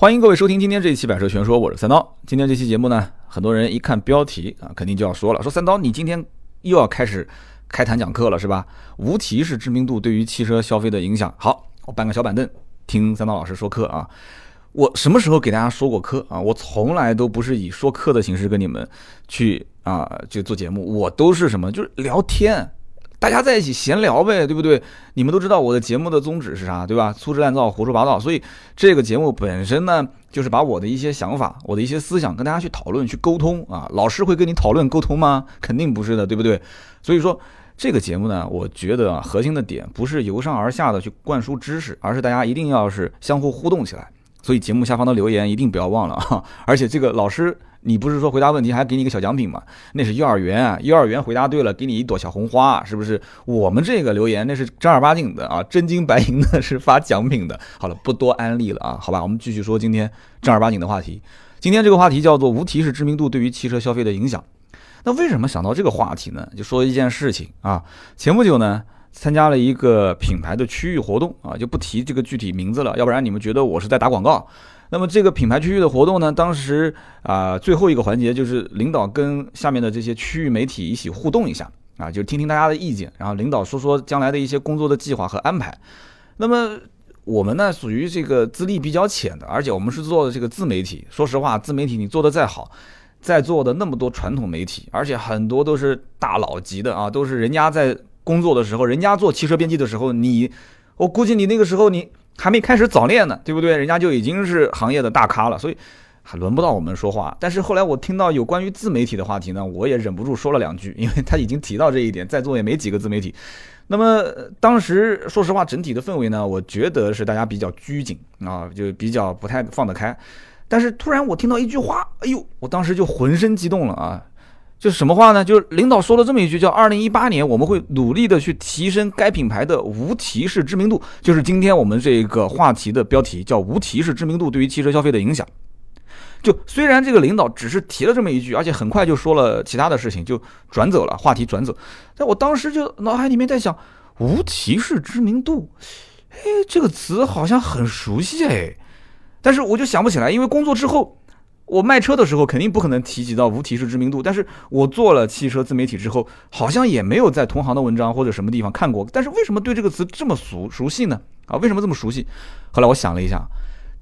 欢迎各位收听今天这一期《百车全说》，我是三刀。今天这期节目呢，很多人一看标题啊，肯定就要说了：说三刀，你今天又要开始开坛讲课了是吧？无题是知名度对于汽车消费的影响。好，我搬个小板凳听三刀老师说课啊。我什么时候给大家说过课啊？我从来都不是以说课的形式跟你们去啊就做节目，我都是什么？就是聊天。大家在一起闲聊呗，对不对？你们都知道我的节目的宗旨是啥，对吧？粗制滥造、胡说八道。所以这个节目本身呢，就是把我的一些想法、我的一些思想跟大家去讨论、去沟通啊。老师会跟你讨论沟通吗？肯定不是的，对不对？所以说这个节目呢，我觉得啊，核心的点不是由上而下的去灌输知识，而是大家一定要是相互互动起来。所以节目下方的留言一定不要忘了啊！而且这个老师。你不是说回答问题还给你一个小奖品吗？那是幼儿园啊，幼儿园回答对了，给你一朵小红花，是不是？我们这个留言那是正儿八经的啊，真金白银的，是发奖品的。好了，不多安利了啊，好吧，我们继续说今天正儿八经的话题。今天这个话题叫做无提示知名度对于汽车消费的影响。那为什么想到这个话题呢？就说一件事情啊，前不久呢，参加了一个品牌的区域活动啊，就不提这个具体名字了，要不然你们觉得我是在打广告。那么这个品牌区域的活动呢，当时啊最后一个环节就是领导跟下面的这些区域媒体一起互动一下啊，就听听大家的意见，然后领导说说将来的一些工作的计划和安排。那么我们呢属于这个资历比较浅的，而且我们是做的这个自媒体。说实话，自媒体你做的再好，在座的那么多传统媒体，而且很多都是大佬级的啊，都是人家在工作的时候，人家做汽车编辑的时候，你我估计你那个时候你。还没开始早恋呢，对不对？人家就已经是行业的大咖了，所以还轮不到我们说话。但是后来我听到有关于自媒体的话题呢，我也忍不住说了两句，因为他已经提到这一点，在座也没几个自媒体。那么当时说实话，整体的氛围呢，我觉得是大家比较拘谨啊，就比较不太放得开。但是突然我听到一句话，哎呦，我当时就浑身激动了啊！就是什么话呢？就是领导说了这么一句，叫“二零一八年我们会努力的去提升该品牌的无提示知名度”，就是今天我们这个话题的标题叫“无提示知名度对于汽车消费的影响”。就虽然这个领导只是提了这么一句，而且很快就说了其他的事情，就转走了话题，转走。但我当时就脑海里面在想，“无提示知名度”，哎，这个词好像很熟悉哎，但是我就想不起来，因为工作之后。我卖车的时候肯定不可能提及到无提示知名度，但是我做了汽车自媒体之后，好像也没有在同行的文章或者什么地方看过。但是为什么对这个词这么熟熟悉呢？啊，为什么这么熟悉？后来我想了一下，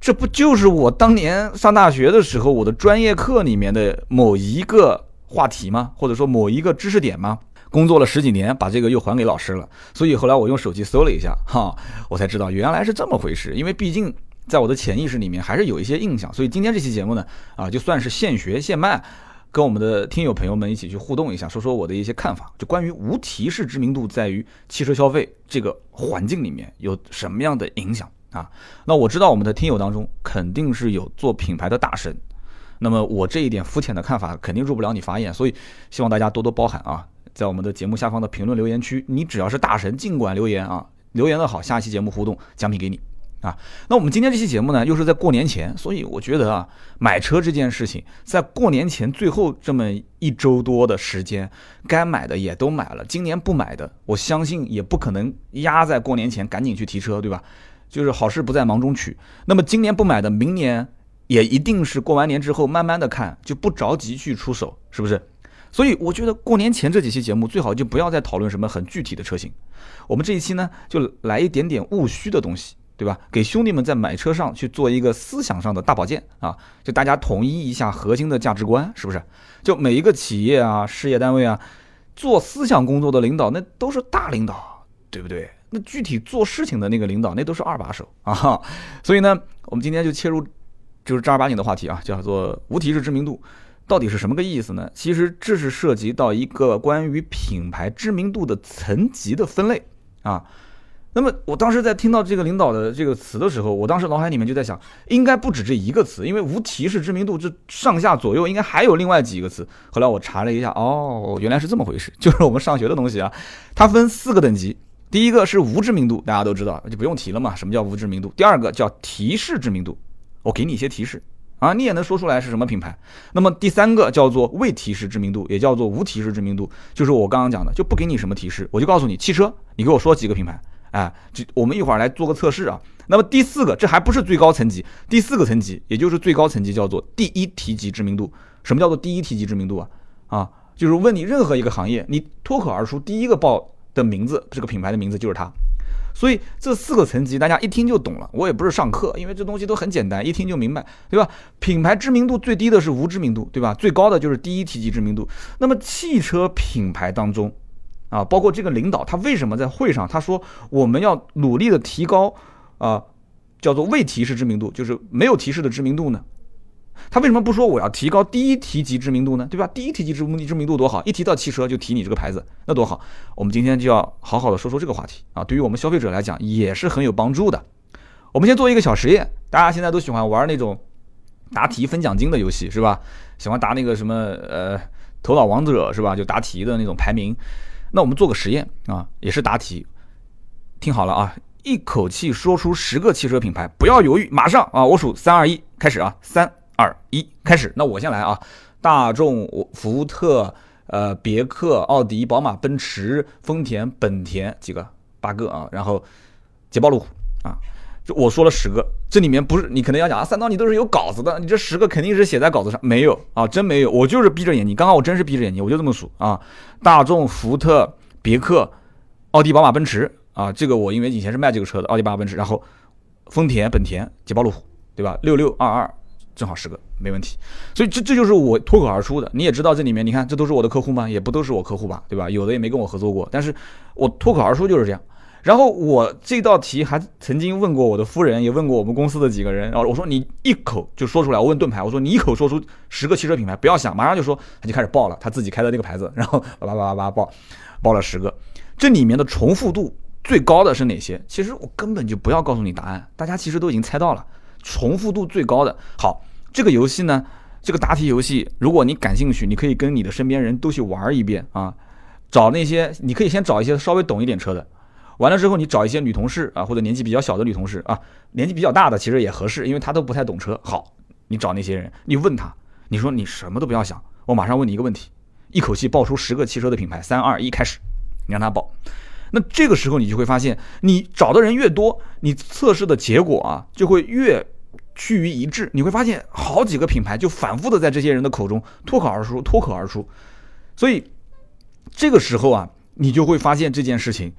这不就是我当年上大学的时候我的专业课里面的某一个话题吗？或者说某一个知识点吗？工作了十几年，把这个又还给老师了。所以后来我用手机搜了一下，哈，我才知道原来是这么回事。因为毕竟。在我的潜意识里面还是有一些印象，所以今天这期节目呢，啊，就算是现学现卖，跟我们的听友朋友们一起去互动一下，说说我的一些看法，就关于无提示知名度在于汽车消费这个环境里面有什么样的影响啊？那我知道我们的听友当中肯定是有做品牌的大神，那么我这一点肤浅的看法肯定入不了你法眼，所以希望大家多多包涵啊，在我们的节目下方的评论留言区，你只要是大神，尽管留言啊，留言的好，下期节目互动奖品给你。啊，那我们今天这期节目呢，又是在过年前，所以我觉得啊，买车这件事情，在过年前最后这么一周多的时间，该买的也都买了，今年不买的，我相信也不可能压在过年前赶紧去提车，对吧？就是好事不在忙中取。那么今年不买的，明年也一定是过完年之后慢慢的看，就不着急去出手，是不是？所以我觉得过年前这几期节目最好就不要再讨论什么很具体的车型，我们这一期呢，就来一点点务虚的东西。对吧？给兄弟们在买车上去做一个思想上的大保健啊！就大家统一一下核心的价值观，是不是？就每一个企业啊、事业单位啊，做思想工作的领导那都是大领导，对不对？那具体做事情的那个领导那都是二把手啊！所以呢，我们今天就切入就是正儿八经的话题啊，叫做无提示知名度到底是什么个意思呢？其实这是涉及到一个关于品牌知名度的层级的分类啊。那么我当时在听到这个领导的这个词的时候，我当时脑海里面就在想，应该不止这一个词，因为无提示知名度这上下左右应该还有另外几个词。后来我查了一下，哦，原来是这么回事，就是我们上学的东西啊，它分四个等级。第一个是无知名度，大家都知道，就不用提了嘛。什么叫无知名度？第二个叫提示知名度，我给你一些提示啊，你也能说出来是什么品牌。那么第三个叫做未提示知名度，也叫做无提示知名度，就是我刚刚讲的，就不给你什么提示，我就告诉你汽车，你给我说几个品牌。哎，这我们一会儿来做个测试啊。那么第四个，这还不是最高层级，第四个层级，也就是最高层级，叫做第一提级知名度。什么叫做第一提级知名度啊？啊，就是问你任何一个行业，你脱口而出第一个报的名字，这个品牌的名字就是它。所以这四个层级大家一听就懂了。我也不是上课，因为这东西都很简单，一听就明白，对吧？品牌知名度最低的是无知名度，对吧？最高的就是第一提及知名度。那么汽车品牌当中，啊，包括这个领导他为什么在会上他说我们要努力的提高啊，叫做未提示知名度，就是没有提示的知名度呢？他为什么不说我要提高第一提及知名度呢？对吧？第一提及知名知名度多好，一提到汽车就提你这个牌子，那多好。我们今天就要好好的说说这个话题啊，对于我们消费者来讲也是很有帮助的。我们先做一个小实验，大家现在都喜欢玩那种答题分奖金的游戏是吧？喜欢答那个什么呃头脑王者是吧？就答题的那种排名。那我们做个实验啊，也是答题。听好了啊，一口气说出十个汽车品牌，不要犹豫，马上啊，我数三二一，开始啊，三。二一开始，那我先来啊！大众、福特、呃，别克、奥迪、宝马、奔驰、丰田、本田几个八个啊，然后捷豹、路虎啊，我说了十个，这里面不是你可能要讲啊，三刀你都是有稿子的，你这十个肯定是写在稿子上，没有啊，真没有，我就是闭着眼睛，刚刚我真是闭着眼睛，我就这么数啊，大众、福特、别克、奥迪、宝马、奔驰啊，这个我因为以前是卖这个车的，奥迪、宝马、奔驰，然后丰田、本田、捷豹、路虎，对吧？六六二二。正好十个，没问题。所以这这就是我脱口而出的。你也知道这里面，你看这都是我的客户吗？也不都是我客户吧，对吧？有的也没跟我合作过，但是我脱口而出就是这样。然后我这道题还曾经问过我的夫人，也问过我们公司的几个人。然后我说你一口就说出来。我问盾牌，我说你一口说出十个汽车品牌，不要想，马上就说，他就开始报了，他自己开的那个牌子，然后叭叭叭叭叭报，报了十个。这里面的重复度最高的是哪些？其实我根本就不要告诉你答案，大家其实都已经猜到了。重复度最高的，好，这个游戏呢，这个答题游戏，如果你感兴趣，你可以跟你的身边人都去玩一遍啊，找那些，你可以先找一些稍微懂一点车的，完了之后你找一些女同事啊，或者年纪比较小的女同事啊，年纪比较大的其实也合适，因为她都不太懂车。好，你找那些人，你问他，你说你什么都不要想，我马上问你一个问题，一口气报出十个汽车的品牌，三二一，开始，你让他报。那这个时候你就会发现，你找的人越多，你测试的结果啊就会越。趋于一致，你会发现好几个品牌就反复的在这些人的口中脱口而出，脱口而出。所以这个时候啊，你就会发现这件事情，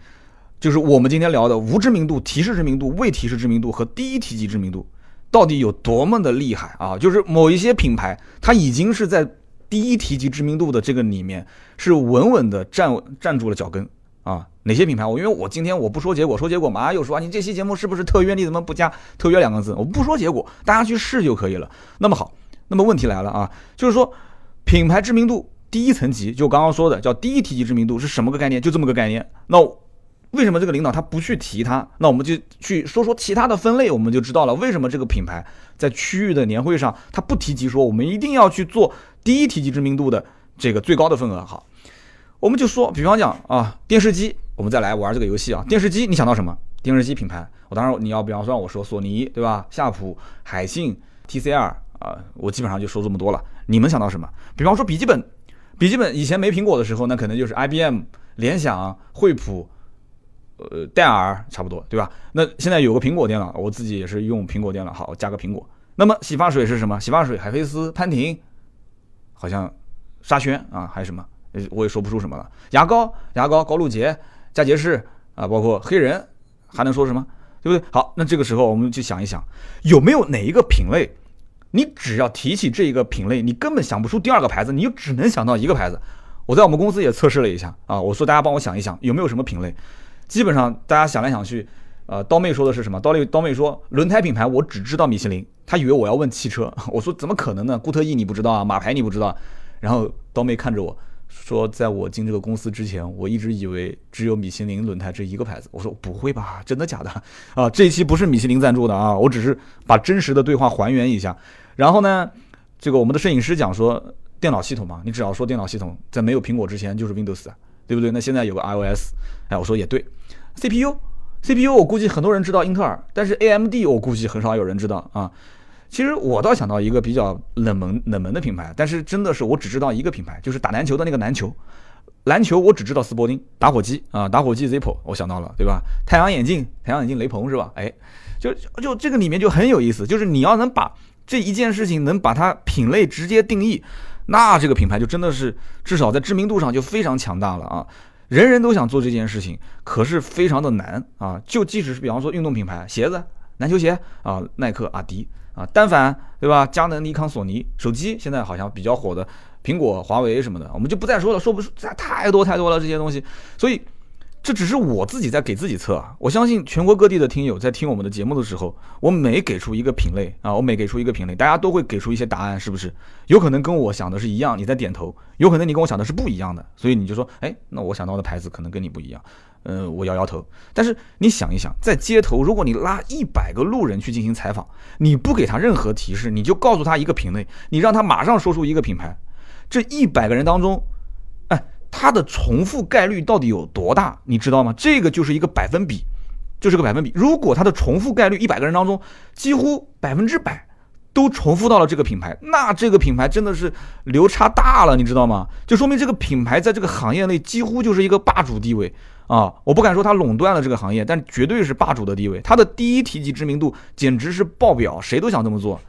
就是我们今天聊的无知名度、提示知名度、未提示知名度和第一提及知名度到底有多么的厉害啊！就是某一些品牌，它已经是在第一提及知名度的这个里面是稳稳的站站住了脚跟。啊，哪些品牌？我因为我今天我不说结果，说结果马上又说啊，你这期节目是不是特约？你怎么不加特约两个字？我不说结果，大家去试就可以了。那么好，那么问题来了啊，就是说品牌知名度第一层级，就刚刚说的叫第一提及知名度是什么个概念？就这么个概念。那为什么这个领导他不去提它？那我们就去说说其他的分类，我们就知道了为什么这个品牌在区域的年会上他不提及说我们一定要去做第一提及知名度的这个最高的份额。好。我们就说，比方讲啊，电视机，我们再来玩这个游戏啊。电视机，你想到什么？电视机品牌，我当然你要，比方说我说索尼，对吧？夏普、海信、TCL 啊，我基本上就说这么多了。你们想到什么？比方说笔记本，笔记本以前没苹果的时候，那可能就是 IBM、联想、惠普、呃戴尔，差不多，对吧？那现在有个苹果电脑，我自己也是用苹果电脑，好加个苹果。那么洗发水是什么？洗发水海飞丝、潘婷，好像沙宣啊，还有什么？我也说不出什么了。牙膏，牙膏，高露洁、佳洁士啊，包括黑人，还能说什么？对不对？好，那这个时候我们就想一想，有没有哪一个品类，你只要提起这一个品类，你根本想不出第二个牌子，你就只能想到一个牌子。我在我们公司也测试了一下啊，我说大家帮我想一想，有没有什么品类？基本上大家想来想去，呃，刀妹说的是什么？刀妹刀妹说轮胎品牌我只知道米其林，他以为我要问汽车，我说怎么可能呢？固特异你不知道啊？马牌你不知道？然后刀妹看着我。说，在我进这个公司之前，我一直以为只有米其林轮胎这一个牌子。我说不会吧，真的假的？啊，这一期不是米其林赞助的啊，我只是把真实的对话还原一下。然后呢，这个我们的摄影师讲说，电脑系统嘛，你只要说电脑系统，在没有苹果之前就是 Windows，对不对？那现在有个 iOS，哎，我说也对。CPU，CPU，我估计很多人知道英特尔，但是 AMD 我估计很少有人知道啊。其实我倒想到一个比较冷门冷门的品牌，但是真的是我只知道一个品牌，就是打篮球的那个篮球，篮球我只知道斯伯丁，打火机啊，打火机 Zippo，我想到了，对吧？太阳眼镜，太阳眼镜雷朋是吧？哎，就就这个里面就很有意思，就是你要能把这一件事情能把它品类直接定义，那这个品牌就真的是至少在知名度上就非常强大了啊。人人都想做这件事情，可是非常的难啊！就即使是比方说运动品牌，鞋子、篮球鞋啊，耐克、阿迪啊，单反对吧？佳能、尼康、索尼，手机现在好像比较火的，苹果、华为什么的，我们就不再说了，说不出太多太多了这些东西，所以。这只是我自己在给自己测啊！我相信全国各地的听友在听我们的节目的时候，我每给出一个品类啊，我每给出一个品类，大家都会给出一些答案，是不是？有可能跟我想的是一样，你在点头；有可能你跟我想的是不一样的，所以你就说，哎，那我想到的牌子可能跟你不一样。嗯，我摇摇头。但是你想一想，在街头，如果你拉一百个路人去进行采访，你不给他任何提示，你就告诉他一个品类，你让他马上说出一个品牌，这一百个人当中。它的重复概率到底有多大？你知道吗？这个就是一个百分比，就是个百分比。如果它的重复概率一百个人当中，几乎百分之百都重复到了这个品牌，那这个品牌真的是流差大了，你知道吗？就说明这个品牌在这个行业内几乎就是一个霸主地位啊！我不敢说它垄断了这个行业，但绝对是霸主的地位。它的第一提及知名度简直是爆表，谁都想这么做。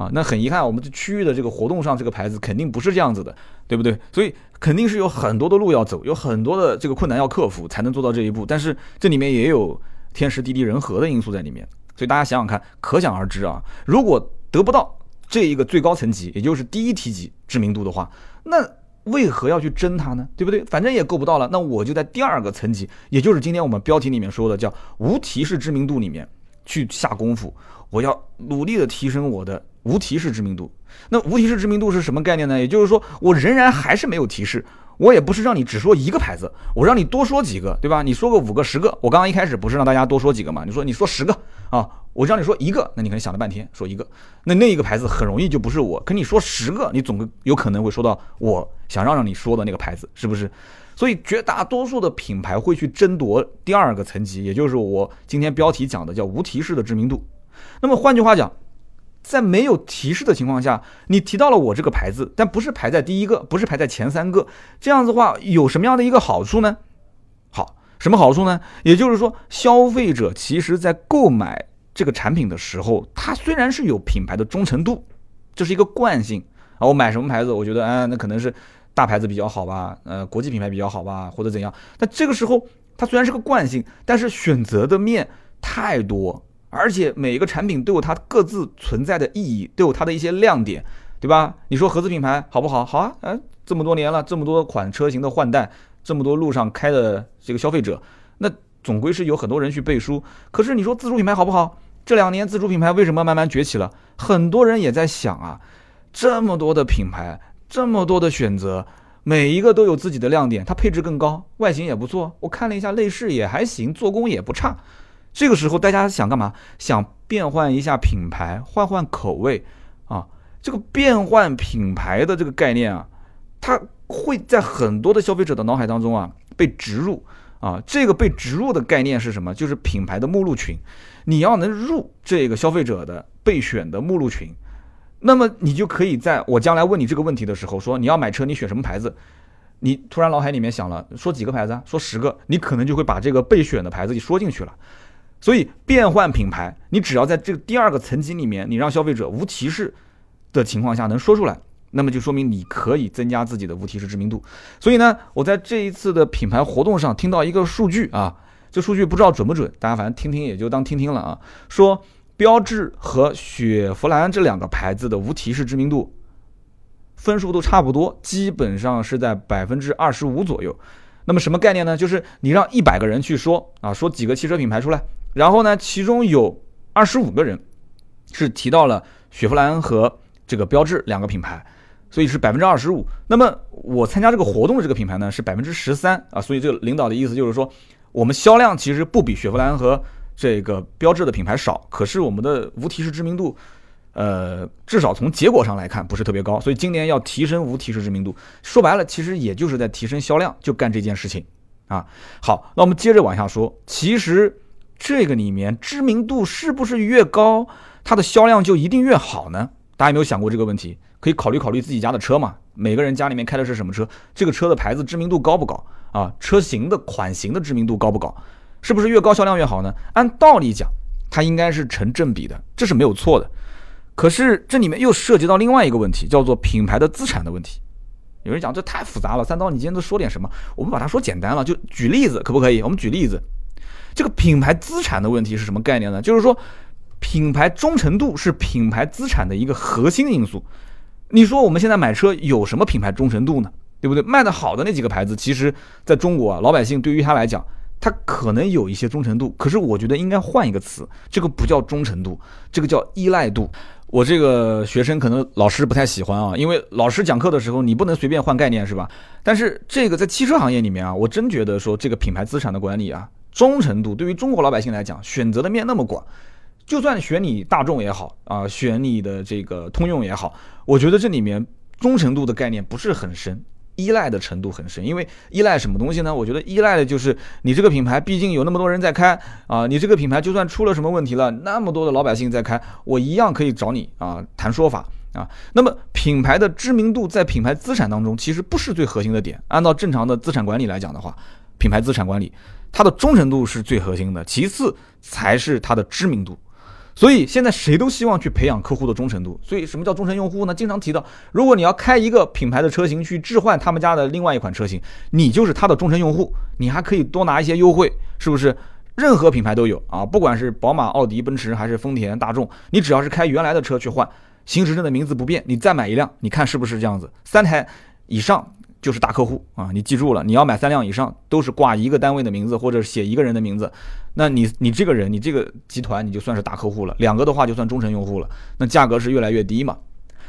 啊，那很遗憾，我们这区域的这个活动上，这个牌子肯定不是这样子的，对不对？所以肯定是有很多的路要走，有很多的这个困难要克服，才能做到这一步。但是这里面也有天时地利人和的因素在里面，所以大家想想看，可想而知啊。如果得不到这一个最高层级，也就是第一梯级知名度的话，那为何要去争它呢？对不对？反正也够不到了，那我就在第二个层级，也就是今天我们标题里面说的叫无提示知名度里面去下功夫，我要努力的提升我的。无提示知名度，那无提示知名度是什么概念呢？也就是说，我仍然还是没有提示，我也不是让你只说一个牌子，我让你多说几个，对吧？你说个五个、十个，我刚刚一开始不是让大家多说几个嘛？你说你说十个啊，我让你说一个，那你可能想了半天说一个，那那一个牌子很容易就不是我。可你说十个，你总有可能会说到我想让让你说的那个牌子，是不是？所以绝大多数的品牌会去争夺第二个层级，也就是我今天标题讲的叫无提示的知名度。那么换句话讲。在没有提示的情况下，你提到了我这个牌子，但不是排在第一个，不是排在前三个，这样子的话有什么样的一个好处呢？好，什么好处呢？也就是说，消费者其实在购买这个产品的时候，他虽然是有品牌的忠诚度，这是一个惯性啊。我买什么牌子，我觉得，哎，那可能是大牌子比较好吧，呃，国际品牌比较好吧，或者怎样。但这个时候，它虽然是个惯性，但是选择的面太多。而且每一个产品都有它各自存在的意义，都有它的一些亮点，对吧？你说合资品牌好不好？好啊，哎，这么多年了，这么多款车型的换代，这么多路上开的这个消费者，那总归是有很多人去背书。可是你说自主品牌好不好？这两年自主品牌为什么慢慢崛起了？很多人也在想啊，这么多的品牌，这么多的选择，每一个都有自己的亮点，它配置更高，外形也不错，我看了一下内饰也还行，做工也不差。这个时候，大家想干嘛？想变换一下品牌，换换口味啊！这个变换品牌的这个概念啊，它会在很多的消费者的脑海当中啊被植入啊。这个被植入的概念是什么？就是品牌的目录群。你要能入这个消费者的备选的目录群，那么你就可以在我将来问你这个问题的时候说你要买车，你选什么牌子？你突然脑海里面想了，说几个牌子啊？说十个，你可能就会把这个备选的牌子给说进去了。所以变换品牌，你只要在这个第二个层级里面，你让消费者无提示的情况下能说出来，那么就说明你可以增加自己的无提示知名度。所以呢，我在这一次的品牌活动上听到一个数据啊，这数据不知道准不准，大家反正听听也就当听听了啊。说标志和雪佛兰这两个牌子的无提示知名度分数都差不多，基本上是在百分之二十五左右。那么什么概念呢？就是你让一百个人去说啊，说几个汽车品牌出来。然后呢，其中有二十五个人是提到了雪佛兰和这个标致两个品牌，所以是百分之二十五。那么我参加这个活动的这个品牌呢是百分之十三啊，所以这个领导的意思就是说，我们销量其实不比雪佛兰和这个标致的品牌少，可是我们的无提示知名度，呃，至少从结果上来看不是特别高。所以今年要提升无提示知名度，说白了其实也就是在提升销量，就干这件事情啊。好，那我们接着往下说，其实。这个里面知名度是不是越高，它的销量就一定越好呢？大家有没有想过这个问题？可以考虑考虑自己家的车嘛？每个人家里面开的是什么车？这个车的牌子知名度高不高啊？车型的款型的知名度高不高？是不是越高销量越好呢？按道理讲，它应该是成正比的，这是没有错的。可是这里面又涉及到另外一个问题，叫做品牌的资产的问题。有人讲这太复杂了，三刀，你今天都说点什么？我们把它说简单了，就举例子，可不可以？我们举例子，这个品牌资产的问题是什么概念呢？就是说，品牌忠诚度是品牌资产的一个核心因素。你说我们现在买车有什么品牌忠诚度呢？对不对？卖的好的那几个牌子，其实在中国啊，老百姓对于他来讲，他可能有一些忠诚度。可是我觉得应该换一个词，这个不叫忠诚度，这个叫依赖度。我这个学生可能老师不太喜欢啊，因为老师讲课的时候你不能随便换概念是吧？但是这个在汽车行业里面啊，我真觉得说这个品牌资产的管理啊，忠诚度对于中国老百姓来讲，选择的面那么广，就算选你大众也好啊，选你的这个通用也好，我觉得这里面忠诚度的概念不是很深。依赖的程度很深，因为依赖什么东西呢？我觉得依赖的就是你这个品牌，毕竟有那么多人在开啊，你这个品牌就算出了什么问题了，那么多的老百姓在开，我一样可以找你啊谈说法啊。那么品牌的知名度在品牌资产当中其实不是最核心的点，按照正常的资产管理来讲的话，品牌资产管理它的忠诚度是最核心的，其次才是它的知名度。所以现在谁都希望去培养客户的忠诚度。所以什么叫忠诚用户呢？经常提到，如果你要开一个品牌的车型去置换他们家的另外一款车型，你就是他的忠诚用户，你还可以多拿一些优惠，是不是？任何品牌都有啊，不管是宝马、奥迪、奔驰还是丰田、大众，你只要是开原来的车去换，行驶证的名字不变，你再买一辆，你看是不是这样子？三台以上。就是大客户啊，你记住了，你要买三辆以上，都是挂一个单位的名字或者写一个人的名字，那你你这个人，你这个集团你就算是大客户了。两个的话就算忠诚用户了，那价格是越来越低嘛。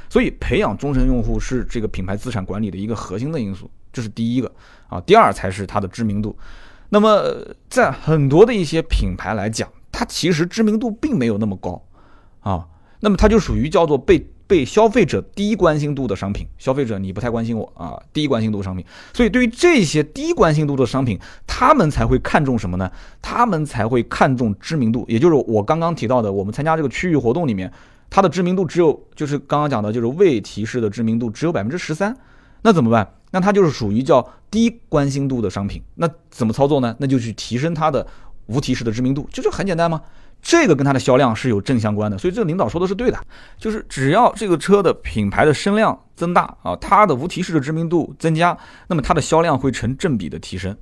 所以培养忠诚用户是这个品牌资产管理的一个核心的因素，这是第一个啊。第二才是它的知名度。那么在很多的一些品牌来讲，它其实知名度并没有那么高啊，那么它就属于叫做被。被消费者低关心度的商品，消费者你不太关心我啊，低关心度商品，所以对于这些低关心度的商品，他们才会看重什么呢？他们才会看重知名度，也就是我刚刚提到的，我们参加这个区域活动里面，它的知名度只有，就是刚刚讲的，就是未提示的知名度只有百分之十三，那怎么办？那它就是属于叫低关心度的商品，那怎么操作呢？那就去提升它的无提示的知名度，这就很简单吗？这个跟它的销量是有正相关的，所以这个领导说的是对的，就是只要这个车的品牌的声量增大啊，它的无提示的知名度增加，那么它的销量会成正比的提升。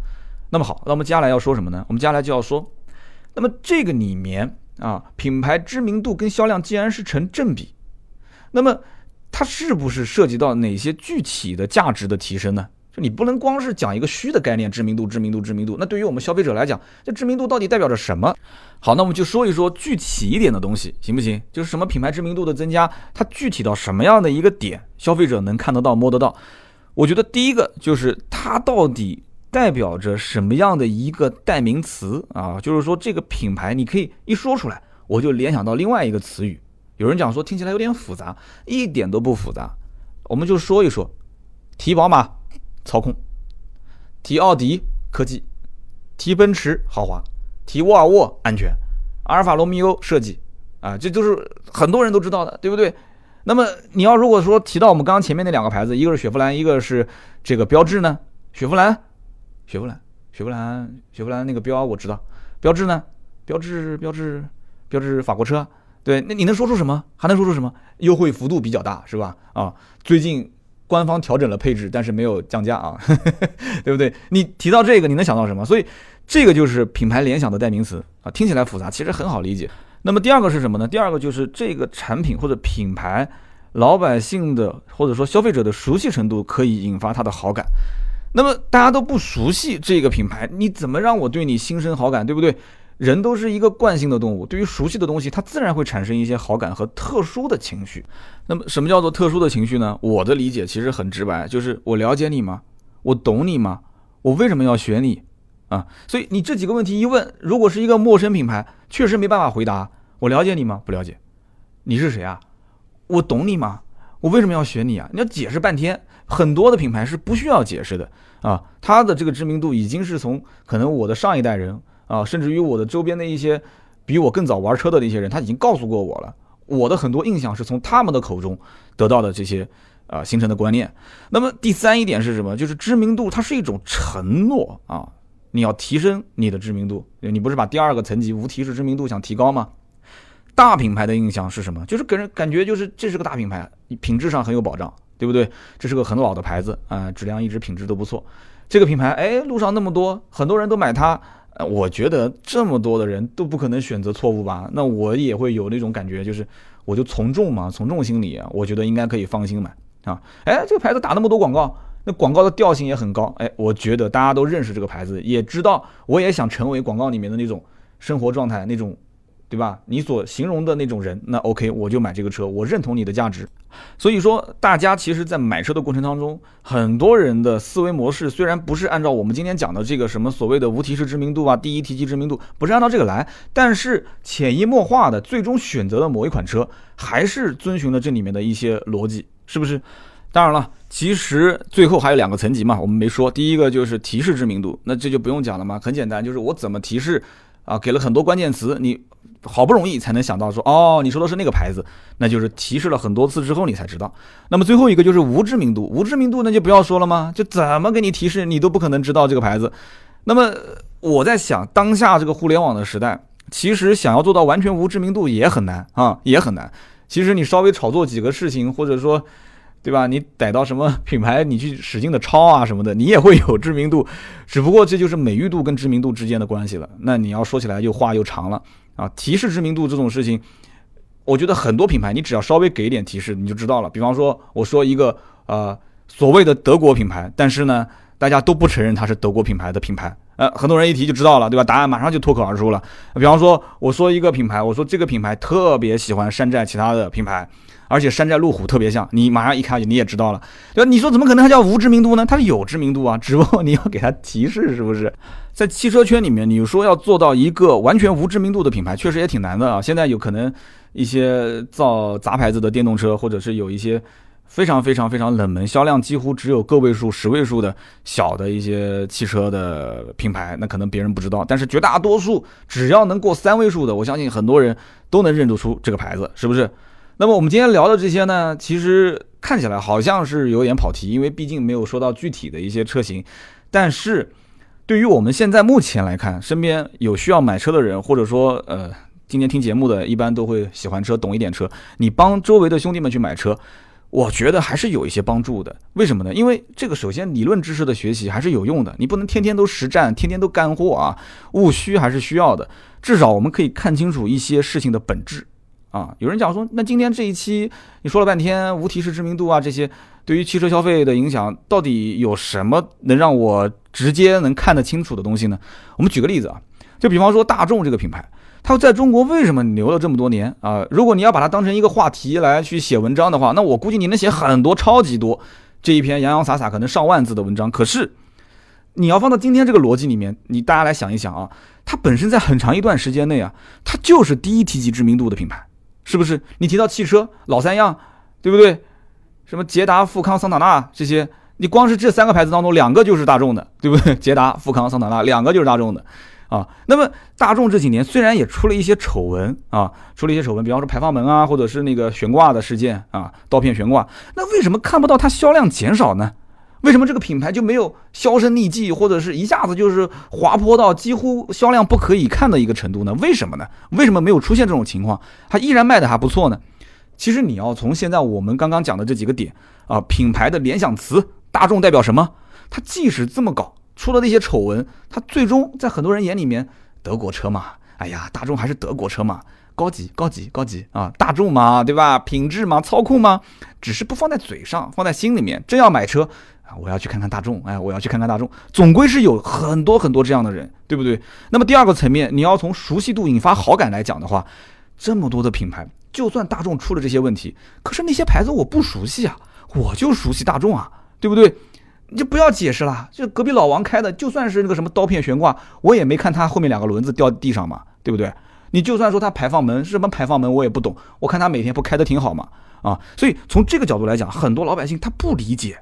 那么好，那我们接下来要说什么呢？我们接下来就要说，那么这个里面啊，品牌知名度跟销量既然是成正比，那么它是不是涉及到哪些具体的价值的提升呢？你不能光是讲一个虚的概念，知名度、知名度、知名度。那对于我们消费者来讲，这知名度到底代表着什么？好，那我们就说一说具体一点的东西，行不行？就是什么品牌知名度的增加，它具体到什么样的一个点，消费者能看得到、摸得到？我觉得第一个就是它到底代表着什么样的一个代名词啊？就是说这个品牌，你可以一说出来，我就联想到另外一个词语。有人讲说听起来有点复杂，一点都不复杂，我们就说一说，提宝马。操控，提奥迪科技，提奔驰豪华，提沃尔沃安全，阿尔法罗密欧设计，啊，这都是很多人都知道的，对不对？那么你要如果说提到我们刚刚前面那两个牌子，一个是雪佛兰，一个是这个标致呢？雪佛兰，雪佛兰，雪佛兰，雪佛兰那个标我知道，标致呢？标致，标致，标致法国车，对，那你能说出什么？还能说出什么？优惠幅度比较大，是吧？啊，最近。官方调整了配置，但是没有降价啊，对不对？你提到这个，你能想到什么？所以这个就是品牌联想的代名词啊，听起来复杂，其实很好理解。那么第二个是什么呢？第二个就是这个产品或者品牌，老百姓的或者说消费者的熟悉程度可以引发他的好感。那么大家都不熟悉这个品牌，你怎么让我对你心生好感，对不对？人都是一个惯性的动物，对于熟悉的东西，它自然会产生一些好感和特殊的情绪。那么，什么叫做特殊的情绪呢？我的理解其实很直白，就是我了解你吗？我懂你吗？我为什么要选你？啊，所以你这几个问题一问，如果是一个陌生品牌，确实没办法回答。我了解你吗？不了解。你是谁啊？我懂你吗？我为什么要选你啊？你要解释半天。很多的品牌是不需要解释的啊，它的这个知名度已经是从可能我的上一代人。啊，甚至于我的周边的一些比我更早玩车的那些人，他已经告诉过我了，我的很多印象是从他们的口中得到的这些啊形成的观念。那么第三一点是什么？就是知名度，它是一种承诺啊，你要提升你的知名度，你不是把第二个层级无提示知名度想提高吗？大品牌的印象是什么？就是给人感觉就是这是个大品牌，品质上很有保障，对不对？这是个很老的牌子啊，质量一直品质都不错。这个品牌，哎，路上那么多，很多人都买它，我觉得这么多的人都不可能选择错误吧？那我也会有那种感觉，就是我就从众嘛，从众心理，我觉得应该可以放心买啊。哎，这个牌子打那么多广告，那广告的调性也很高，哎，我觉得大家都认识这个牌子，也知道我也想成为广告里面的那种生活状态那种。对吧？你所形容的那种人，那 OK，我就买这个车，我认同你的价值。所以说，大家其实，在买车的过程当中，很多人的思维模式虽然不是按照我们今天讲的这个什么所谓的无提示知名度啊、第一提及知名度，不是按照这个来，但是潜移默化的，最终选择的某一款车，还是遵循了这里面的一些逻辑，是不是？当然了，其实最后还有两个层级嘛，我们没说。第一个就是提示知名度，那这就不用讲了嘛，很简单，就是我怎么提示啊，给了很多关键词，你。好不容易才能想到说哦，你说的是那个牌子，那就是提示了很多次之后你才知道。那么最后一个就是无知名度，无知名度那就不要说了吗？就怎么给你提示，你都不可能知道这个牌子。那么我在想，当下这个互联网的时代，其实想要做到完全无知名度也很难啊，也很难。其实你稍微炒作几个事情，或者说，对吧？你逮到什么品牌，你去使劲的抄啊什么的，你也会有知名度。只不过这就是美誉度跟知名度之间的关系了。那你要说起来又话又长了。啊，提示知名度这种事情，我觉得很多品牌，你只要稍微给一点提示，你就知道了。比方说，我说一个呃所谓的德国品牌，但是呢，大家都不承认它是德国品牌的品牌，呃，很多人一提就知道了，对吧？答案马上就脱口而出了。比方说，我说一个品牌，我说这个品牌特别喜欢山寨其他的品牌。而且山寨路虎特别像，你马上一看你也知道了，对吧？你说怎么可能它叫无知名度呢？它是有知名度啊，只不过你要给它提示，是不是？在汽车圈里面，你说要做到一个完全无知名度的品牌，确实也挺难的啊。现在有可能一些造杂牌子的电动车，或者是有一些非常非常非常冷门、销量几乎只有个位数、十位数的小的一些汽车的品牌，那可能别人不知道。但是绝大多数只要能过三位数的，我相信很多人都能认得出这个牌子，是不是？那么我们今天聊的这些呢，其实看起来好像是有点跑题，因为毕竟没有说到具体的一些车型。但是，对于我们现在目前来看，身边有需要买车的人，或者说呃，今天听节目的一般都会喜欢车、懂一点车，你帮周围的兄弟们去买车，我觉得还是有一些帮助的。为什么呢？因为这个首先理论知识的学习还是有用的，你不能天天都实战，天天都干货啊，务虚还是需要的。至少我们可以看清楚一些事情的本质。啊，有人讲说，那今天这一期你说了半天无提示知名度啊，这些对于汽车消费的影响，到底有什么能让我直接能看得清楚的东西呢？我们举个例子啊，就比方说大众这个品牌，它在中国为什么牛了这么多年啊？如果你要把它当成一个话题来去写文章的话，那我估计你能写很多，超级多，这一篇洋洋洒洒可能上万字的文章。可是你要放到今天这个逻辑里面，你大家来想一想啊，它本身在很长一段时间内啊，它就是第一提及知名度的品牌。是不是？你提到汽车老三样，对不对？什么捷达、富康、桑塔纳这些，你光是这三个牌子当中，两个就是大众的，对不对？捷达、富康、桑塔纳两个就是大众的，啊。那么大众这几年虽然也出了一些丑闻啊，出了一些丑闻，比方说排放门啊，或者是那个悬挂的事件啊，刀片悬挂，那为什么看不到它销量减少呢？为什么这个品牌就没有销声匿迹，或者是一下子就是滑坡到几乎销量不可以看的一个程度呢？为什么呢？为什么没有出现这种情况？它依然卖的还不错呢？其实你要从现在我们刚刚讲的这几个点啊，品牌的联想词，大众代表什么？它即使这么搞，出了那些丑闻，它最终在很多人眼里面，德国车嘛，哎呀，大众还是德国车嘛，高级高级高级啊，大众嘛，对吧？品质嘛，操控嘛，只是不放在嘴上，放在心里面，真要买车。我要去看看大众，哎，我要去看看大众，总归是有很多很多这样的人，对不对？那么第二个层面，你要从熟悉度引发好感来讲的话，这么多的品牌，就算大众出了这些问题，可是那些牌子我不熟悉啊，我就熟悉大众啊，对不对？你就不要解释了，就隔壁老王开的，就算是那个什么刀片悬挂，我也没看他后面两个轮子掉地上嘛，对不对？你就算说他排放门是什么排放门，我也不懂，我看他每天不开的挺好嘛，啊，所以从这个角度来讲，很多老百姓他不理解。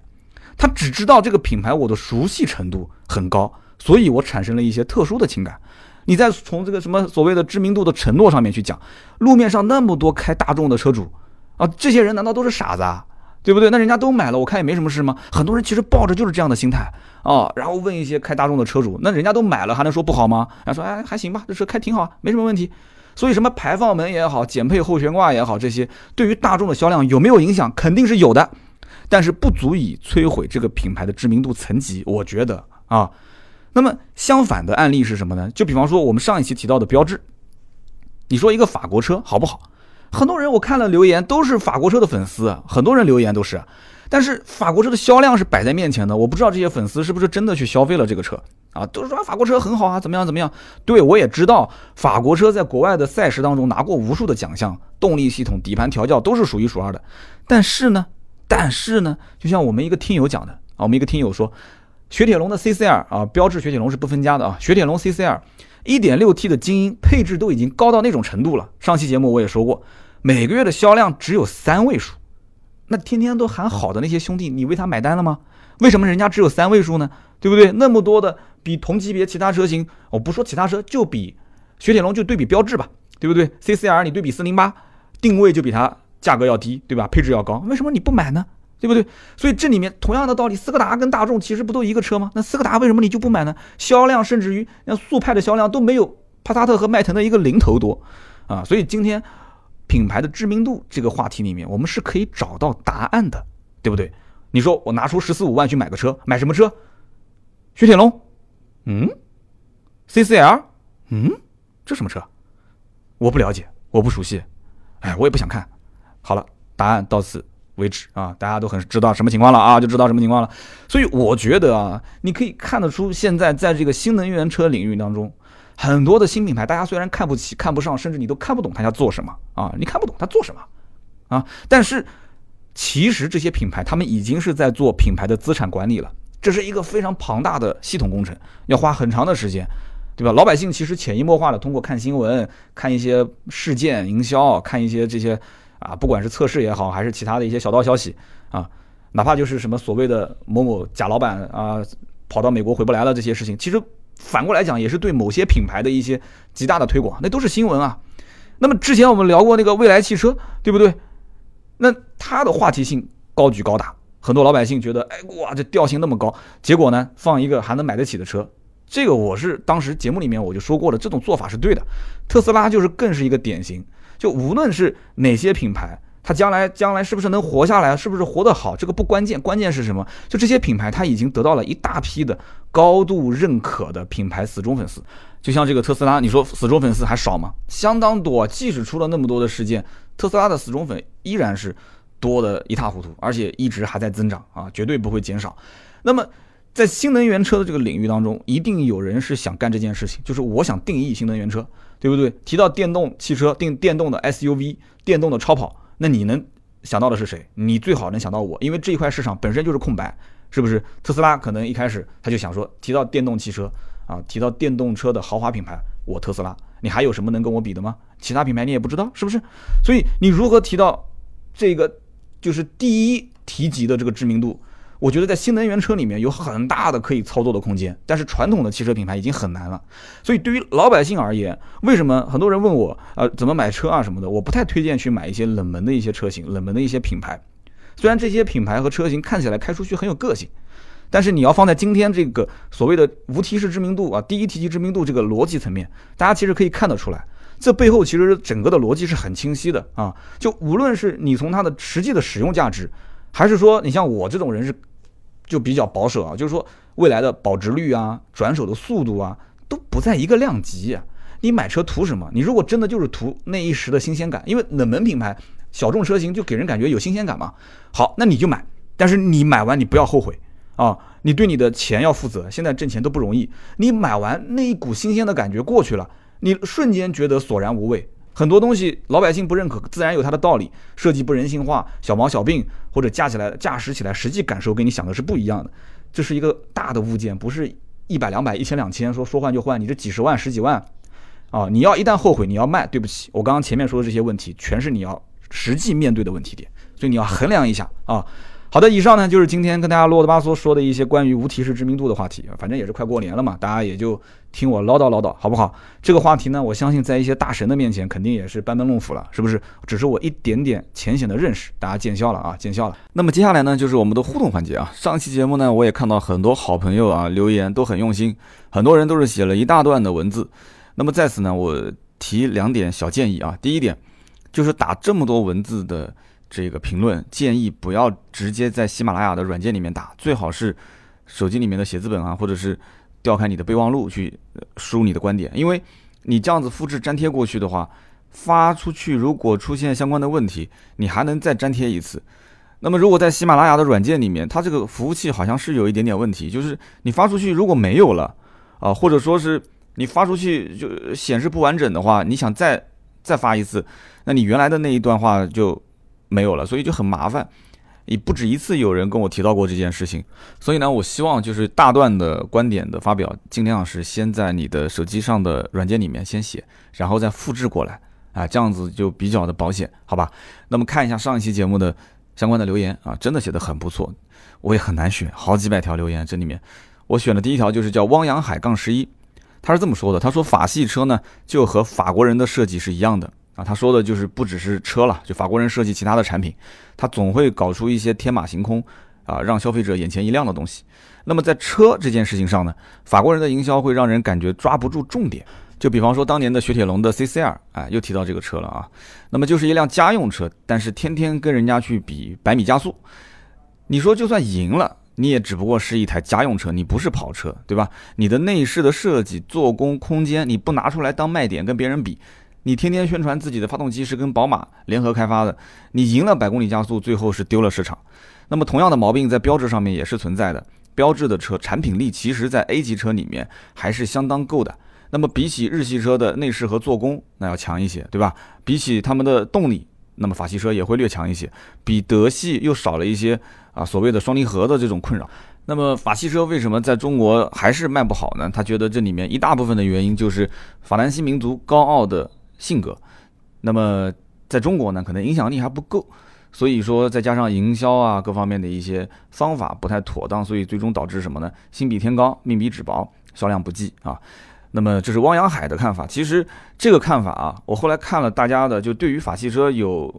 他只知道这个品牌，我的熟悉程度很高，所以我产生了一些特殊的情感。你再从这个什么所谓的知名度的承诺上面去讲，路面上那么多开大众的车主啊，这些人难道都是傻子啊？对不对？那人家都买了，我看也没什么事吗？很多人其实抱着就是这样的心态啊，然后问一些开大众的车主，那人家都买了，还能说不好吗？然后说哎还行吧，这车开挺好，没什么问题。所以什么排放门也好，减配后悬挂也好，这些对于大众的销量有没有影响？肯定是有的，但是不足以摧毁这个品牌的知名度层级。我觉得啊，那么相反的案例是什么呢？就比方说我们上一期提到的标致，你说一个法国车好不好？很多人我看了留言都是法国车的粉丝，很多人留言都是，但是法国车的销量是摆在面前的，我不知道这些粉丝是不是真的去消费了这个车啊？都是说法国车很好啊，怎么样怎么样？对我也知道法国车在国外的赛事当中拿过无数的奖项，动力系统、底盘调教都是数一数二的。但是呢，但是呢，就像我们一个听友讲的啊，我们一个听友说，雪铁龙的 CCR 啊，标致雪铁龙是不分家的啊，雪铁龙 CCR。一点六 T 的精英配置都已经高到那种程度了。上期节目我也说过，每个月的销量只有三位数，那天天都喊好的那些兄弟，你为他买单了吗？为什么人家只有三位数呢？对不对？那么多的比同级别其他车型，我不说其他车，就比雪铁龙就对比标致吧，对不对？CCR 你对比四零八，定位就比它价格要低，对吧？配置要高，为什么你不买呢？对不对？所以这里面同样的道理，斯柯达跟大众其实不都一个车吗？那斯柯达为什么你就不买呢？销量甚至于那速派的销量都没有帕萨特和迈腾的一个零头多啊！所以今天品牌的知名度这个话题里面，我们是可以找到答案的，对不对？你说我拿出十四五万去买个车，买什么车？雪铁龙？嗯？CCL？嗯？这什么车？我不了解，我不熟悉，哎，我也不想看。好了，答案到此。为止啊，大家都很知道什么情况了啊，就知道什么情况了。所以我觉得啊，你可以看得出，现在在这个新能源车领域当中，很多的新品牌，大家虽然看不起、看不上，甚至你都看不懂他要做什么啊，你看不懂他做什么啊，但是其实这些品牌他们已经是在做品牌的资产管理了，这是一个非常庞大的系统工程，要花很长的时间，对吧？老百姓其实潜移默化的通过看新闻、看一些事件营销、看一些这些。啊，不管是测试也好，还是其他的一些小道消息啊，哪怕就是什么所谓的某某贾老板啊，跑到美国回不来了这些事情，其实反过来讲也是对某些品牌的一些极大的推广，那都是新闻啊。那么之前我们聊过那个未来汽车，对不对？那它的话题性高举高打，很多老百姓觉得，哎哇，这调性那么高，结果呢，放一个还能买得起的车，这个我是当时节目里面我就说过了，这种做法是对的。特斯拉就是更是一个典型。就无论是哪些品牌，它将来将来是不是能活下来，是不是活得好，这个不关键，关键是什么？就这些品牌，它已经得到了一大批的高度认可的品牌死忠粉丝。就像这个特斯拉，你说死忠粉丝还少吗？相当多。即使出了那么多的事件，特斯拉的死忠粉依然是多的一塌糊涂，而且一直还在增长啊，绝对不会减少。那么，在新能源车的这个领域当中，一定有人是想干这件事情，就是我想定义新能源车。对不对？提到电动汽车、定电动的 SUV、电动的超跑，那你能想到的是谁？你最好能想到我，因为这一块市场本身就是空白，是不是？特斯拉可能一开始他就想说，提到电动汽车啊，提到电动车的豪华品牌，我特斯拉，你还有什么能跟我比的吗？其他品牌你也不知道，是不是？所以你如何提到这个就是第一提及的这个知名度？我觉得在新能源车里面有很大的可以操作的空间，但是传统的汽车品牌已经很难了。所以对于老百姓而言，为什么很多人问我，呃，怎么买车啊什么的？我不太推荐去买一些冷门的一些车型，冷门的一些品牌。虽然这些品牌和车型看起来开出去很有个性，但是你要放在今天这个所谓的无提示知名度啊，第一提及知名度这个逻辑层面，大家其实可以看得出来，这背后其实整个的逻辑是很清晰的啊。就无论是你从它的实际的使用价值，还是说你像我这种人是。就比较保守啊，就是说未来的保值率啊、转手的速度啊，都不在一个量级。你买车图什么？你如果真的就是图那一时的新鲜感，因为冷门品牌、小众车型就给人感觉有新鲜感嘛。好，那你就买，但是你买完你不要后悔啊！你对你的钱要负责。现在挣钱都不容易，你买完那一股新鲜的感觉过去了，你瞬间觉得索然无味。很多东西老百姓不认可，自然有它的道理。设计不人性化，小毛小病，或者驾起来驾驶起来实际感受跟你想的是不一样的。这是一个大的物件，不是一百两百一千两千说说换就换。你这几十万十几万，啊，你要一旦后悔你要卖，对不起，我刚刚前面说的这些问题全是你要实际面对的问题点，所以你要衡量一下啊。好的，以上呢就是今天跟大家啰里吧嗦说的一些关于无提示知名度的话题，反正也是快过年了嘛，大家也就听我唠叨唠叨，好不好？这个话题呢，我相信在一些大神的面前肯定也是班门弄斧了，是不是？只是我一点点浅显的认识，大家见笑了啊，见笑了。那么接下来呢，就是我们的互动环节啊。上期节目呢，我也看到很多好朋友啊留言都很用心，很多人都是写了一大段的文字。那么在此呢，我提两点小建议啊。第一点就是打这么多文字的。这个评论建议不要直接在喜马拉雅的软件里面打，最好是手机里面的写字本啊，或者是调开你的备忘录去输入你的观点，因为你这样子复制粘贴过去的话，发出去如果出现相关的问题，你还能再粘贴一次。那么如果在喜马拉雅的软件里面，它这个服务器好像是有一点点问题，就是你发出去如果没有了啊，或者说是你发出去就显示不完整的话，你想再再发一次，那你原来的那一段话就。没有了，所以就很麻烦。也不止一次有人跟我提到过这件事情，所以呢，我希望就是大段的观点的发表，尽量是先在你的手机上的软件里面先写，然后再复制过来啊，这样子就比较的保险，好吧？那么看一下上一期节目的相关的留言啊，真的写的很不错，我也很难选，好几百条留言，这里面我选的第一条就是叫汪洋海杠十一，他是这么说的，他说法系车呢就和法国人的设计是一样的。啊，他说的就是不只是车了，就法国人设计其他的产品，他总会搞出一些天马行空啊，让消费者眼前一亮的东西。那么在车这件事情上呢，法国人的营销会让人感觉抓不住重点。就比方说当年的雪铁龙的 CCR，哎，又提到这个车了啊。那么就是一辆家用车，但是天天跟人家去比百米加速，你说就算赢了，你也只不过是一台家用车，你不是跑车，对吧？你的内饰的设计、做工、空间，你不拿出来当卖点跟别人比。你天天宣传自己的发动机是跟宝马联合开发的，你赢了百公里加速，最后是丢了市场。那么同样的毛病在标志上面也是存在的，标志的车产品力其实在 A 级车里面还是相当够的。那么比起日系车的内饰和做工，那要强一些，对吧？比起他们的动力，那么法系车也会略强一些。比德系又少了一些啊所谓的双离合的这种困扰。那么法系车为什么在中国还是卖不好呢？他觉得这里面一大部分的原因就是法兰西民族高傲的。性格，那么在中国呢，可能影响力还不够，所以说再加上营销啊各方面的一些方法不太妥当，所以最终导致什么呢？心比天高，命比纸薄，销量不济啊。那么这是汪洋海的看法。其实这个看法啊，我后来看了大家的，就对于法系车有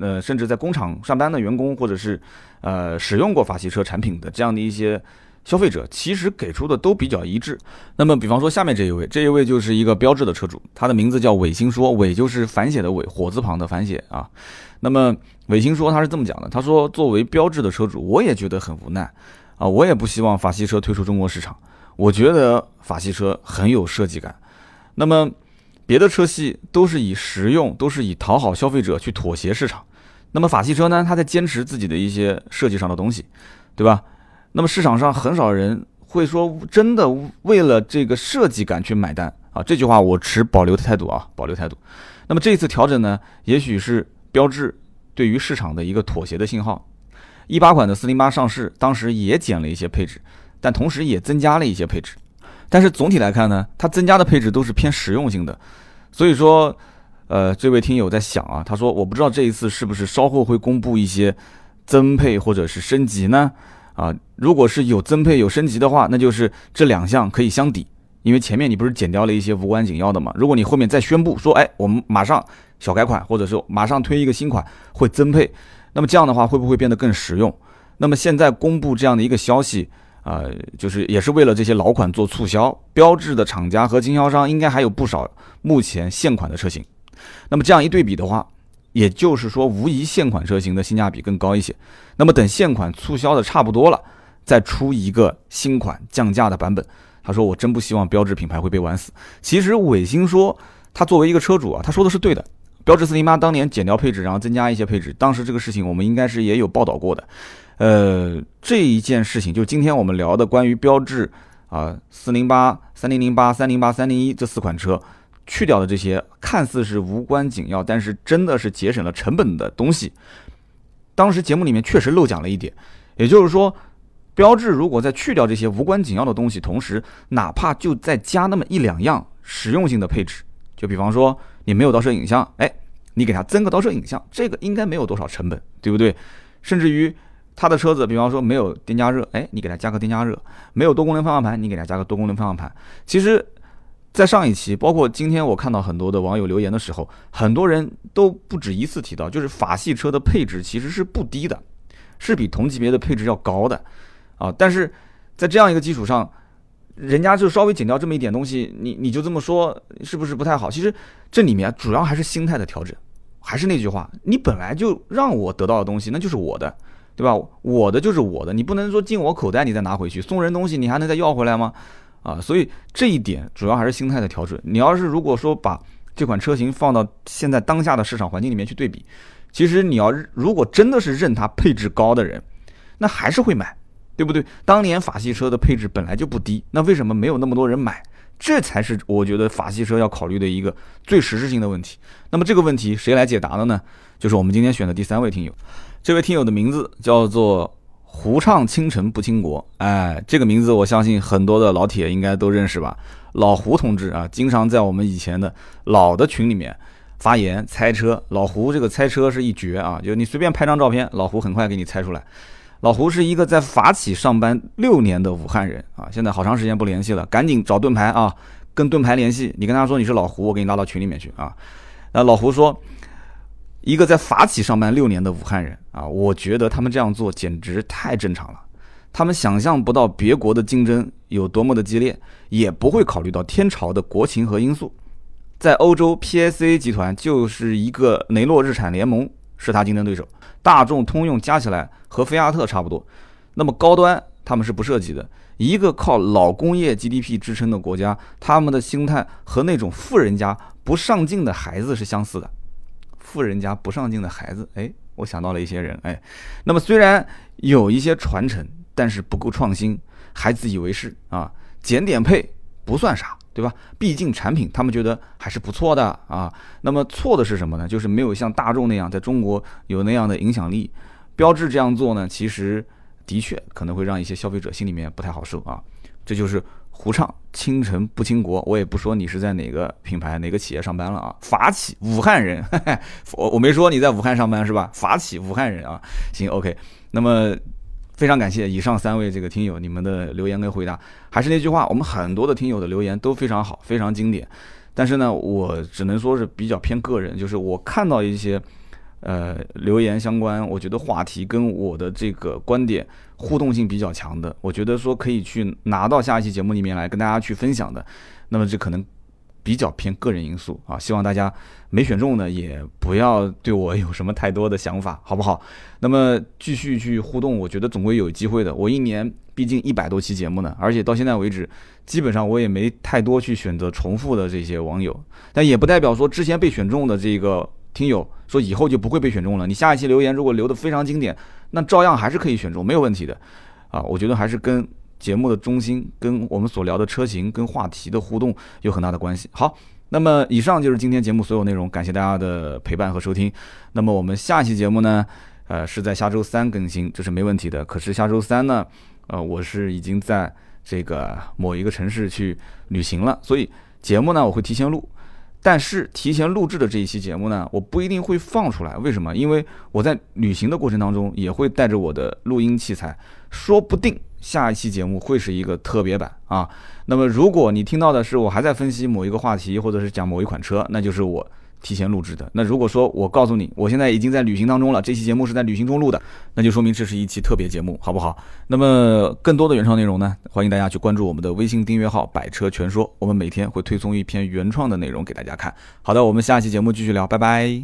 呃，甚至在工厂上班的员工，或者是呃使用过法系车产品的这样的一些。消费者其实给出的都比较一致。那么，比方说下面这一位，这一位就是一个标志的车主，他的名字叫伟星说，伟就是反写的伟，火字旁的反写啊。那么伟星说他是这么讲的，他说作为标志的车主，我也觉得很无奈啊，我也不希望法系车退出中国市场。我觉得法系车很有设计感，那么别的车系都是以实用，都是以讨好消费者去妥协市场，那么法系车呢，它在坚持自己的一些设计上的东西，对吧？那么市场上很少人会说真的为了这个设计感去买单啊，这句话我持保留的态度啊，保留态度。那么这一次调整呢，也许是标志对于市场的一个妥协的信号。一八款的四零八上市，当时也减了一些配置，但同时也增加了一些配置。但是总体来看呢，它增加的配置都是偏实用性的。所以说，呃，这位听友在想啊，他说我不知道这一次是不是稍后会公布一些增配或者是升级呢？啊，如果是有增配有升级的话，那就是这两项可以相抵，因为前面你不是减掉了一些无关紧要的嘛。如果你后面再宣布说，哎，我们马上小改款，或者是马上推一个新款会增配，那么这样的话会不会变得更实用？那么现在公布这样的一个消息，啊，就是也是为了这些老款做促销，标志的厂家和经销商应该还有不少目前现款的车型，那么这样一对比的话。也就是说，无疑现款车型的性价比更高一些。那么等现款促销的差不多了，再出一个新款降价的版本。他说：“我真不希望标致品牌会被玩死。”其实伟星说，他作为一个车主啊，他说的是对的。标致四零八当年减掉配置，然后增加一些配置，当时这个事情我们应该是也有报道过的。呃，这一件事情就今天我们聊的关于标致啊四零八、三零零八、三零八、三零一这四款车。去掉的这些看似是无关紧要，但是真的是节省了成本的东西。当时节目里面确实漏讲了一点，也就是说，标志如果在去掉这些无关紧要的东西，同时哪怕就再加那么一两样实用性的配置，就比方说你没有倒车影像，哎，你给它增个倒车影像，这个应该没有多少成本，对不对？甚至于他的车子，比方说没有电加热，哎，你给他加个电加热；没有多功能方向盘，你给他加个多功能方向盘。其实，在上一期，包括今天我看到很多的网友留言的时候，很多人都不止一次提到，就是法系车的配置其实是不低的，是比同级别的配置要高的啊。但是在这样一个基础上，人家就稍微减掉这么一点东西，你你就这么说，是不是不太好？其实这里面主要还是心态的调整。还是那句话，你本来就让我得到的东西，那就是我的。对吧？我的就是我的，你不能说进我口袋你再拿回去，送人东西你还能再要回来吗？啊，所以这一点主要还是心态的调整。你要是如果说把这款车型放到现在当下的市场环境里面去对比，其实你要如果真的是认它配置高的人，那还是会买，对不对？当年法系车的配置本来就不低，那为什么没有那么多人买？这才是我觉得法系车要考虑的一个最实质性的问题。那么这个问题谁来解答的呢？就是我们今天选的第三位听友。这位听友的名字叫做“胡唱倾城不倾国”，哎，这个名字我相信很多的老铁应该都认识吧？老胡同志啊，经常在我们以前的老的群里面发言猜车。老胡这个猜车是一绝啊，就你随便拍张照片，老胡很快给你猜出来。老胡是一个在法企上班六年的武汉人啊，现在好长时间不联系了，赶紧找盾牌啊，跟盾牌联系。你跟他说你是老胡，我给你拉到群里面去啊。那老胡说，一个在法企上班六年的武汉人啊，我觉得他们这样做简直太正常了。他们想象不到别国的竞争有多么的激烈，也不会考虑到天朝的国情和因素。在欧洲，PSA 集团就是一个雷诺日产联盟是他竞争对手。大众、通用加起来和菲亚特差不多，那么高端他们是不涉及的。一个靠老工业 GDP 支撑的国家，他们的心态和那种富人家不上进的孩子是相似的。富人家不上进的孩子，哎，我想到了一些人，哎，那么虽然有一些传承，但是不够创新，还自以为是啊，减点配不算啥。对吧？毕竟产品他们觉得还是不错的啊。那么错的是什么呢？就是没有像大众那样在中国有那样的影响力。标志这样做呢，其实的确可能会让一些消费者心里面不太好受啊。这就是胡唱倾城不倾国。我也不说你是在哪个品牌、哪个企业上班了啊。法企武汉人，我我没说你在武汉上班是吧？法企武汉人啊。行，OK。那么。非常感谢以上三位这个听友你们的留言跟回答，还是那句话，我们很多的听友的留言都非常好，非常经典。但是呢，我只能说是比较偏个人，就是我看到一些呃留言相关，我觉得话题跟我的这个观点互动性比较强的，我觉得说可以去拿到下一期节目里面来跟大家去分享的。那么这可能。比较偏个人因素啊，希望大家没选中呢，也不要对我有什么太多的想法，好不好？那么继续去互动，我觉得总归有机会的。我一年毕竟一百多期节目呢，而且到现在为止，基本上我也没太多去选择重复的这些网友，但也不代表说之前被选中的这个听友说以后就不会被选中了。你下一期留言如果留的非常经典，那照样还是可以选中，没有问题的。啊，我觉得还是跟。节目的中心跟我们所聊的车型跟话题的互动有很大的关系。好，那么以上就是今天节目所有内容，感谢大家的陪伴和收听。那么我们下期节目呢，呃，是在下周三更新，这是没问题的。可是下周三呢，呃，我是已经在这个某一个城市去旅行了，所以节目呢我会提前录。但是提前录制的这一期节目呢，我不一定会放出来。为什么？因为我在旅行的过程当中也会带着我的录音器材，说不定。下一期节目会是一个特别版啊，那么如果你听到的是我还在分析某一个话题，或者是讲某一款车，那就是我提前录制的。那如果说我告诉你，我现在已经在旅行当中了，这期节目是在旅行中录的，那就说明这是一期特别节目，好不好？那么更多的原创内容呢，欢迎大家去关注我们的微信订阅号“百车全说”，我们每天会推送一篇原创的内容给大家看。好的，我们下期节目继续聊，拜拜。